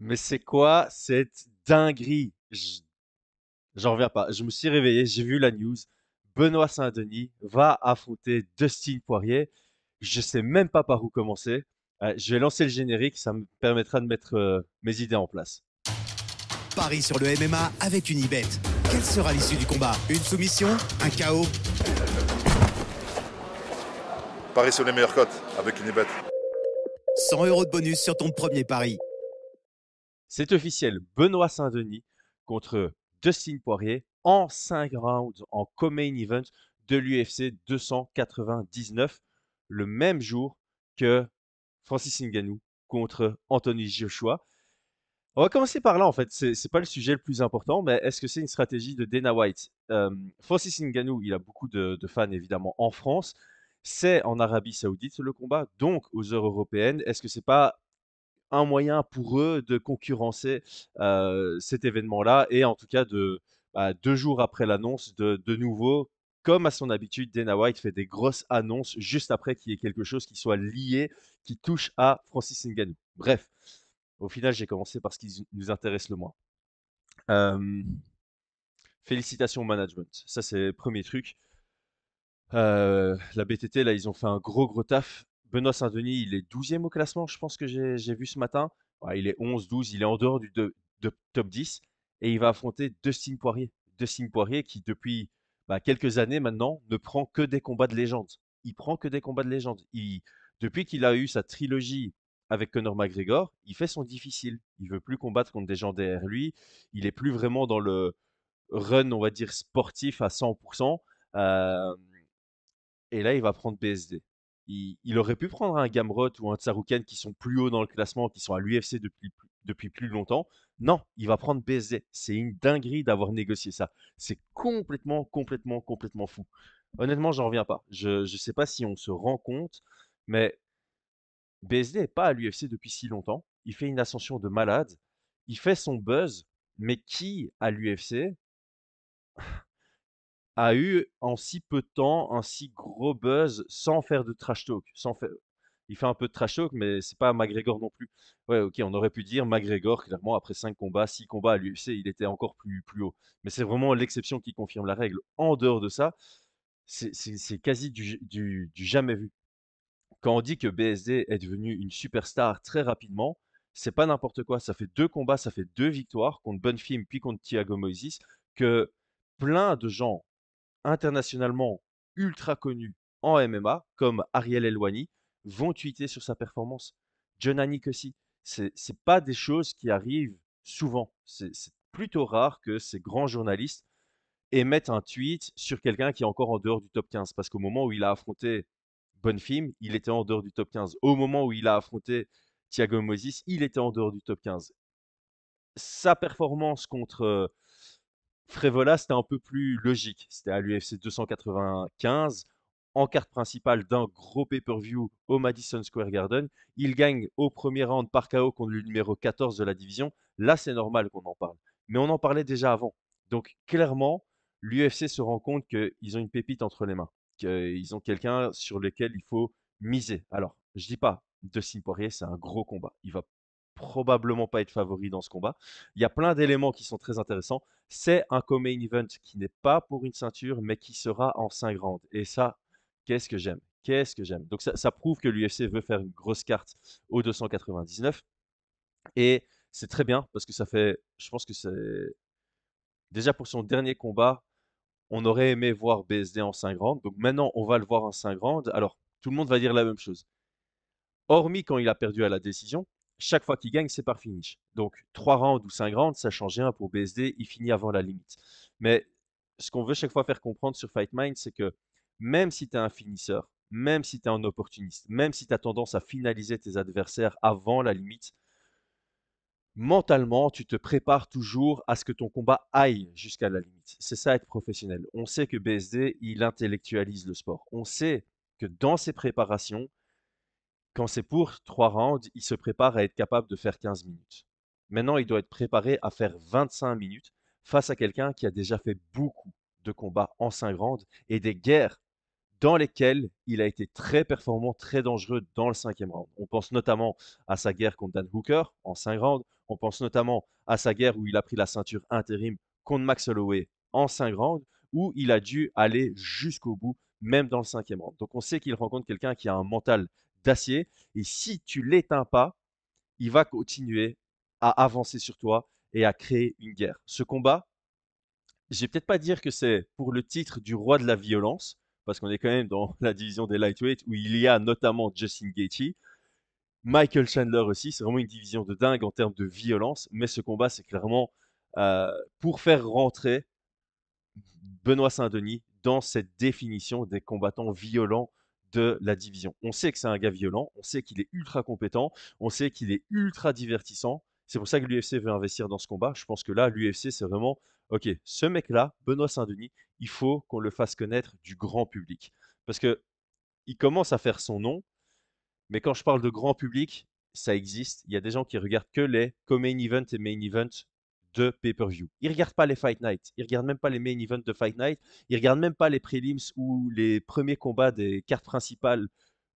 Mais c'est quoi cette dinguerie? J'en reviens pas. Je me suis réveillé, j'ai vu la news. Benoît Saint-Denis va affronter Dustin Poirier. Je sais même pas par où commencer. Euh, je vais lancer le générique, ça me permettra de mettre euh, mes idées en place. Paris sur le MMA avec une Unibet. Quelle sera l'issue du combat? Une soumission? Un chaos? Paris sur les meilleures cotes avec une bête. 100 euros de bonus sur ton premier pari. C'est officiel, Benoît Saint-Denis contre Dustin Poirier en 5 rounds en co-main event de l'UFC 299, le même jour que Francis Ngannou contre Anthony Joshua. On va commencer par là en fait, c'est pas le sujet le plus important, mais est-ce que c'est une stratégie de Dana White? Euh, Francis Ngannou, il a beaucoup de, de fans évidemment en France, c'est en Arabie Saoudite le combat, donc aux heures européennes. Est-ce que c'est pas un moyen pour eux de concurrencer cet événement-là et en tout cas de bah, deux jours après l'annonce de, nouveau, comme à son habitude, Dana White fait des grosses annonces juste après qu'il y ait quelque chose qui soit lié, qui touche à Francis Ngannou. Bref, au final, j'ai commencé par ce qui nous intéresse le moins. Félicitations au management, ça c'est le premier truc. La BTT, là, ils ont fait un gros gros taf. Benoît Saint-Denis, il est douzième au classement, je pense que j'ai vu ce matin. Il est 11-12, il est en dehors du top 10 et il va affronter Dustin Poirier. Dustin Poirier qui, depuis bah, quelques années maintenant, ne prend que des combats de légende. Il prend que des combats de légende. Depuis qu'il a eu sa trilogie avec Conor McGregor, il fait son difficile. Il veut plus combattre contre des gens derrière lui. Il est plus vraiment dans le run, on va dire, sportif à 100%. Euh, et là, il va prendre BSD. Il, aurait pu prendre un Gamrot ou un Tsarouken qui sont plus haut dans le classement, qui sont à l'UFC depuis, plus- depuis plus longtemps. Non, il va prendre BSD. C'est une dinguerie d'avoir négocié ça. C'est complètement, complètement, complètement fou. Honnêtement, j'en reviens pas. Je ne sais pas si on se rend compte, mais BSD n'est pas à l'UFC depuis si longtemps. Il fait une ascension de malade. Il fait son buzz, mais qui à l'UFC a eu en si peu de temps un si gros buzz sans faire de trash talk, sans faire... Il fait un peu de trash talk, mais c'est pas McGregor non plus. Ok, on aurait pu dire McGregor, clairement, après 5 combats, 6 combats à l'UFC, il était encore plus, plus haut. Mais c'est vraiment l'exception qui confirme la règle. En dehors de ça, c'est quasi du, du- du jamais vu. Quand on dit que BSD est devenu une superstar très rapidement, c'est pas n'importe quoi. Ça fait deux combats, ça fait deux victoires contre Bonfim puis contre Thiago Moises, que plein de gens internationalement ultra connus en MMA, comme Ariel Elwani, vont tweeter sur sa performance. John Anik aussi. C'est pas des choses qui arrivent souvent. C'est plutôt rare que ces grands journalistes émettent un tweet sur quelqu'un qui est encore en dehors du top 15. Parce qu'au moment où il a affronté Bonfim, il était en dehors du top 15. Au moment où il a affronté Thiago Moises, il était en dehors du top 15. Sa performance contre euh, Frévola, c'était un peu plus logique. C'était à l'UFC 295, en carte principale d'un gros pay-per-view au Madison Square Garden. Il gagne au premier round par KO contre le numéro 14 de la division. Là, c'est normal qu'on en parle. Mais on en parlait déjà avant. Donc, clairement, l'UFC se rend compte qu'ils ont une pépite entre les mains. Qu'ils ont quelqu'un sur lequel il faut miser. Alors, je dis pas, Dustin Poirier, c'est un gros combat. Il va probablement pas être favori dans ce combat. Il y a plein d'éléments qui sont très intéressants. C'est un co-main event qui n'est pas pour une ceinture, mais qui sera en 5 rounds. Et ça, qu'est-ce que j'aime? Qu'est-ce que j'aime? Donc ça, prouve que l'UFC veut faire une grosse carte au 299. Et c'est très bien parce que ça fait, je pense que c'est déjà pour son dernier combat, on aurait aimé voir BSD en 5 rounds. Donc maintenant, on va le voir en 5 rounds. Alors, tout le monde va dire la même chose. Hormis quand il a perdu à la décision, chaque fois qu'il gagne, c'est par finish. Donc 3 rounds ou 5 rounds, ça change rien pour BSD, il finit avant la limite. Mais ce qu'on veut chaque fois faire comprendre sur Fight Mind, c'est que même si tu es un finisseur, même si tu es un opportuniste, même si tu as tendance à finaliser tes adversaires avant la limite, mentalement, tu te prépares toujours à ce que ton combat aille jusqu'à la limite. C'est ça être professionnel. On sait que BSD, il intellectualise le sport. On sait que dans ses préparations, quand c'est pour 3 rounds, il se prépare à être capable de faire 15 minutes. Maintenant, il doit être préparé à faire 25 minutes face à quelqu'un qui a déjà fait beaucoup de combats en 5 rounds et des guerres dans lesquels il a été très performant, très dangereux dans le cinquième round. On pense notamment à sa guerre contre Dan Hooker en cinq rounds. On pense notamment à sa guerre où il a pris la ceinture intérim contre Max Holloway en cinq rounds, où il a dû aller jusqu'au bout, même dans le cinquième round. Donc on sait qu'il rencontre quelqu'un qui a un mental d'acier, et si tu l'éteins pas, il va continuer à avancer sur toi et à créer une guerre. Ce combat, je vais peut-être pas dire que c'est pour le titre du roi de la violence, parce qu'on est quand même dans la division des lightweight où il y a notamment Justin Gaethje, Michael Chandler aussi. C'est vraiment une division de dingue en termes de violence, mais ce combat, c'est clairement euh, pour faire rentrer Benoît Saint-Denis dans cette définition des combattants violents de la division. On sait que c'est un gars violent, on sait qu'il est ultra compétent, on sait qu'il est ultra divertissant. C'est pour ça que l'UFC veut investir dans ce combat. Je pense que là, l'UFC, c'est vraiment, ok, ce mec-là, Benoît Saint-Denis, il faut qu'on le fasse connaître du grand public. Parce que il commence à faire son nom, mais quand je parle de grand public, ça existe. Il y a des gens qui regardent que les co-main event et main event de pay-per-view. Ils regardent pas les Fight Night, ils regardent même pas les main events de Fight Night, ils regardent même pas les prelims ou les premiers combats des cartes principales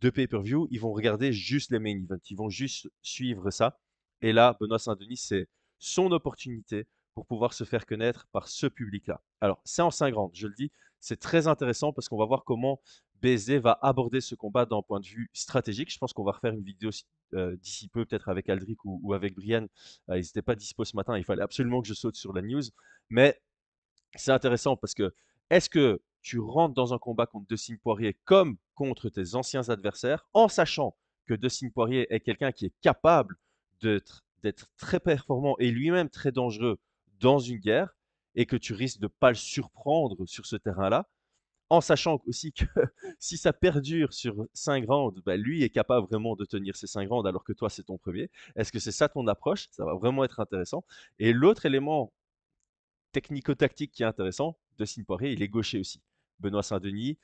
de pay-per-view, ils vont regarder juste les main events, ils vont juste suivre ça. Et là, Benoît Saint-Denis, c'est son opportunité pour pouvoir se faire connaître par ce public-là. Alors, c'est en 5 rounds, je le dis, c'est très intéressant parce qu'on va voir comment BSD va aborder ce combat d'un point de vue stratégique. Je pense qu'on va refaire une vidéo euh, d'ici peu, peut-être avec Aldric ou, avec Brian. Euh, ils n'étaient pas dispo ce matin, il fallait absolument que je saute sur la news. Mais c'est intéressant parce que est-ce que tu rentres dans un combat contre Dustin Poirier comme contre tes anciens adversaires, en sachant que Dustin Poirier est quelqu'un qui est capable d'être très performant et lui-même très dangereux dans une guerre, et que tu risques de ne pas le surprendre sur ce terrain-là, en sachant aussi que si ça perdure sur 5 rounds, bah, lui est capable vraiment de tenir ces 5 rounds alors que toi c'est ton premier. Est-ce que c'est ça ton approche? Ça va vraiment être intéressant. Et l'autre élément technico-tactique qui est intéressant, de Poirier, il est gaucher aussi. Benoît Saint-Denis,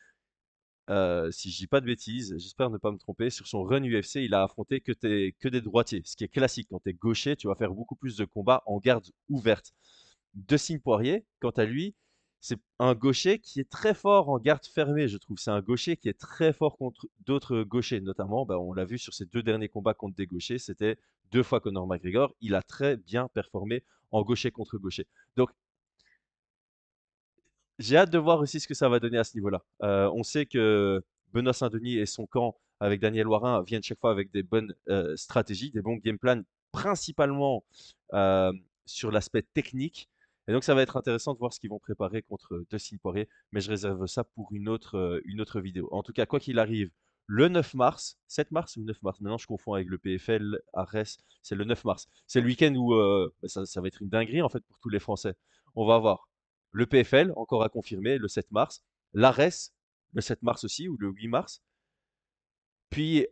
euh, si je dis pas de bêtises, j'espère ne pas me tromper, sur son run UFC, il a affronté que, que des droitiers, ce qui est classique. Quand tu es gaucher, tu vas faire beaucoup plus de combats en garde ouverte. De Poirier, quant à lui, c'est un gaucher qui est très fort en garde fermée, je trouve. C'est un gaucher qui est très fort contre d'autres gauchers, notamment, bah, on l'a vu sur ses deux derniers combats contre des gauchers, c'était deux fois Conor McGregor. Il a très bien performé en gaucher contre gaucher. Donc, j'ai hâte de voir aussi ce que ça va donner à ce niveau-là. Euh, on sait que Benoît Saint-Denis et son camp avec Daniel Warin viennent chaque fois avec des bonnes euh, stratégies, des bons game plans, principalement euh, sur l'aspect technique. Et donc, ça va être intéressant de voir ce qu'ils vont préparer contre Dustin Poirier, mais je réserve ça pour une autre, euh, une autre vidéo. En tout cas, quoi qu'il arrive, le 9 mars, 7 mars ou 9 mars, maintenant je confonds avec le PFL, Arès, c'est le 9 mars. C'est le week-end où euh, bah, ça, va être une dinguerie en fait pour tous les Français. On va avoir le PFL, encore à confirmer, le 7 mars, l'Arès, le 7 mars aussi, ou le 8 mars. Puis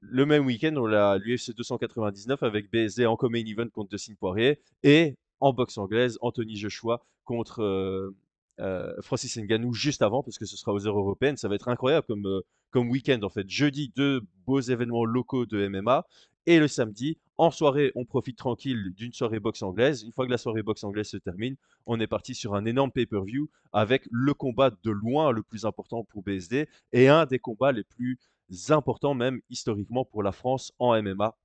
le même week-end, on a l'UFC 299 avec BSD en common event contre Dustin Poirier et en boxe anglaise, Anthony Joshua contre euh, euh, Francis Ngannou juste avant, parce que ce sera aux heures européennes. Ça va être incroyable comme, euh, comme week-end en fait. Jeudi, deux beaux événements locaux de MMA. Et le samedi, en soirée, on profite tranquille d'une soirée boxe anglaise. Une fois que la soirée boxe anglaise se termine, on est parti sur un énorme pay-per-view avec le combat de loin le plus important pour BSD et un des combats les plus importants même historiquement pour la France en MMA.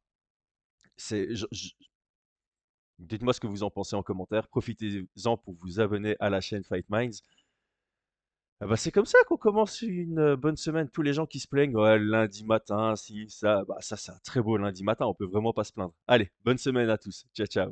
Dites-moi ce que vous en pensez en commentaire. Profitez-en pour vous abonner à la chaîne Fight Minds. Ah bah, c'est comme ça qu'on commence une euh, bonne semaine. Tous les gens qui se plaignent, lundi matin, si, ça, bah, ça, c'est un très beau lundi matin. On peut vraiment pas se plaindre. Allez, bonne semaine à tous. Ciao, ciao.